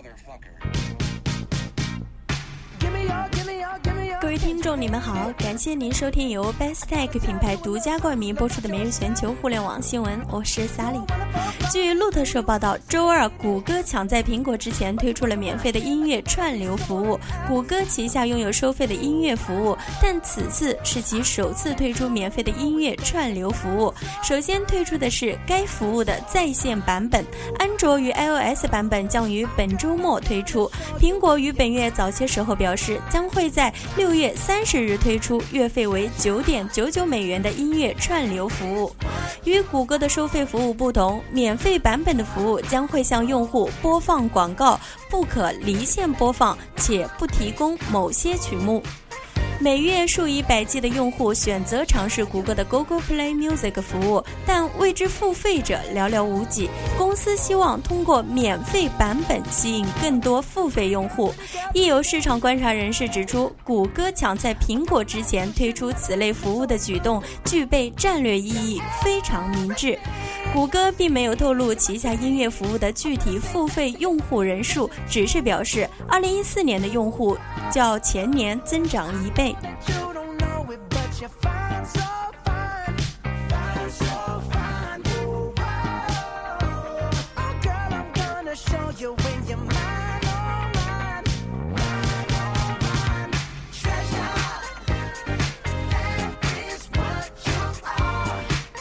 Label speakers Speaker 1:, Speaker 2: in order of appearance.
Speaker 1: motherfucker. 各位听众，你们好，感谢您收听由 Best Tech 品牌独家冠名播出的每日全球互联网新闻，我是 Sally。据路透社报道，周二，谷歌抢在苹果之前推出了免费的音乐串流服务。谷歌旗下拥有收费的音乐服务，但此次是其首次推出免费的音乐串流服务。首先推出的是该服务的在线版本，安卓与 iOS 版本将于本周末推出。苹果于本月早些时候表示，将会在六月月三十日推出月费为九点九九美元的音乐串流服务。与谷歌的收费服务不同，免费版本的服务将会向用户播放广告，不可离线播放，且不提供某些曲目。每月数以百计的用户选择尝试谷歌的 Google Play Music 服务，但为之付费者寥寥无几。公司希望通过免费版本吸引更多付费用户。亦有市场观察人士指出，谷歌抢在苹果之前推出此类服务的举动具备战略意义，非常明智。谷歌并没有透露旗下音乐服务的具体付费用户人数，只是表示2014年的用户较前年增长一倍。night. Show you